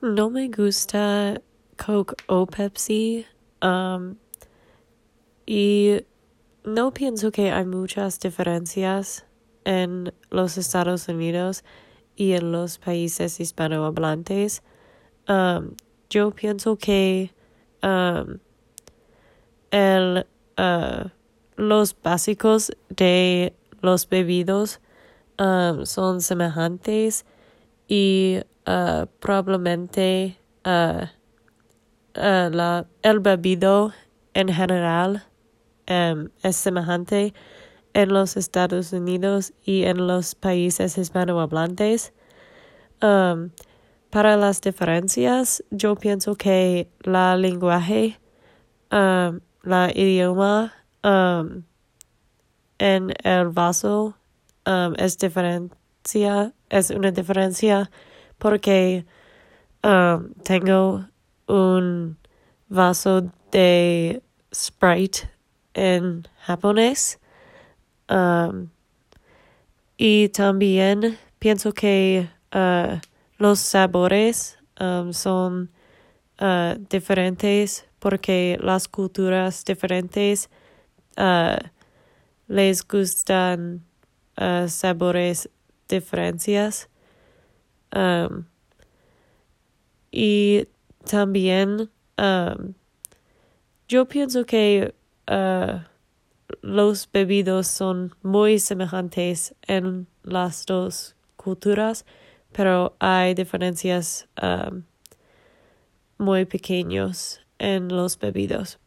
No me gusta Coke o Pepsi. Um, y no pienso que hay muchas diferencias en los Estados Unidos y en los países hispanohablantes. Um, yo pienso que um, el, uh, los básicos de los bebidos um, son semejantes y uh, probablemente uh, la, el bebido en general um, es semejante en los Estados Unidos y en los países hispanohablantes. Um, para las diferencias, yo pienso que la lenguaje, um, la idioma en el vaso es diferencia, es una diferencia porque um, tengo un vaso de Sprite en japonés um, y también pienso que uh, los sabores um, son uh, diferentes porque las culturas diferentes uh, les gustan uh, sabores diferencias um, y también um, yo pienso que uh, los bebidos son muy semejantes en las dos culturas pero hay diferencias um, muy pequeños en los bebidos.